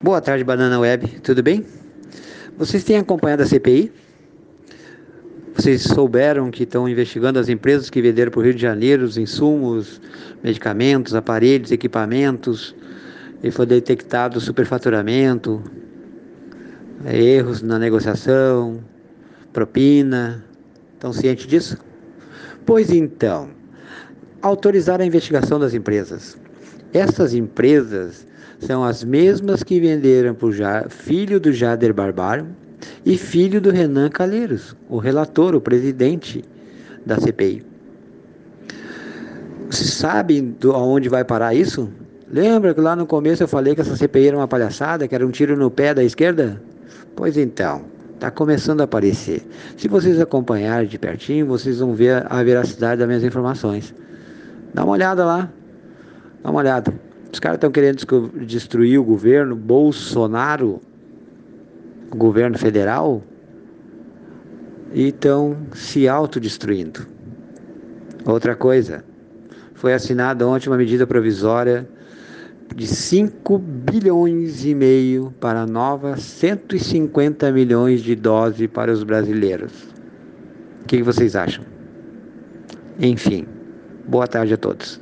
Boa tarde, Banana Web, tudo bem? Vocês têm acompanhado a CPI? Vocês souberam que estão investigando as empresas que venderam para o Rio de Janeiro os insumos, medicamentos, aparelhos, equipamentos, e foi detectado superfaturamento, erros na negociação, propina. Estão cientes disso? Pois então, autorizar a investigação das empresas. Essas empresas são as mesmas que venderam para o filho do Jader Barbaro e filho do Renan Calheiros, o relator, o presidente da CPI. Vocês sabem aonde vai parar isso? Lembra que lá no começo eu falei que essa CPI era uma palhaçada, que era um tiro no pé da esquerda? Pois então, está começando a aparecer. Se vocês acompanharem de pertinho, vocês vão ver a veracidade das minhas informações. Dá uma olhada lá. Dá uma olhada. Os caras estão querendo destruir o governo Bolsonaro, o governo federal, e estão se autodestruindo. Outra coisa, foi assinada ontem uma medida provisória de 5 bilhões e meio para novas 150 milhões de doses para os brasileiros. O que vocês acham? Enfim, boa tarde a todos.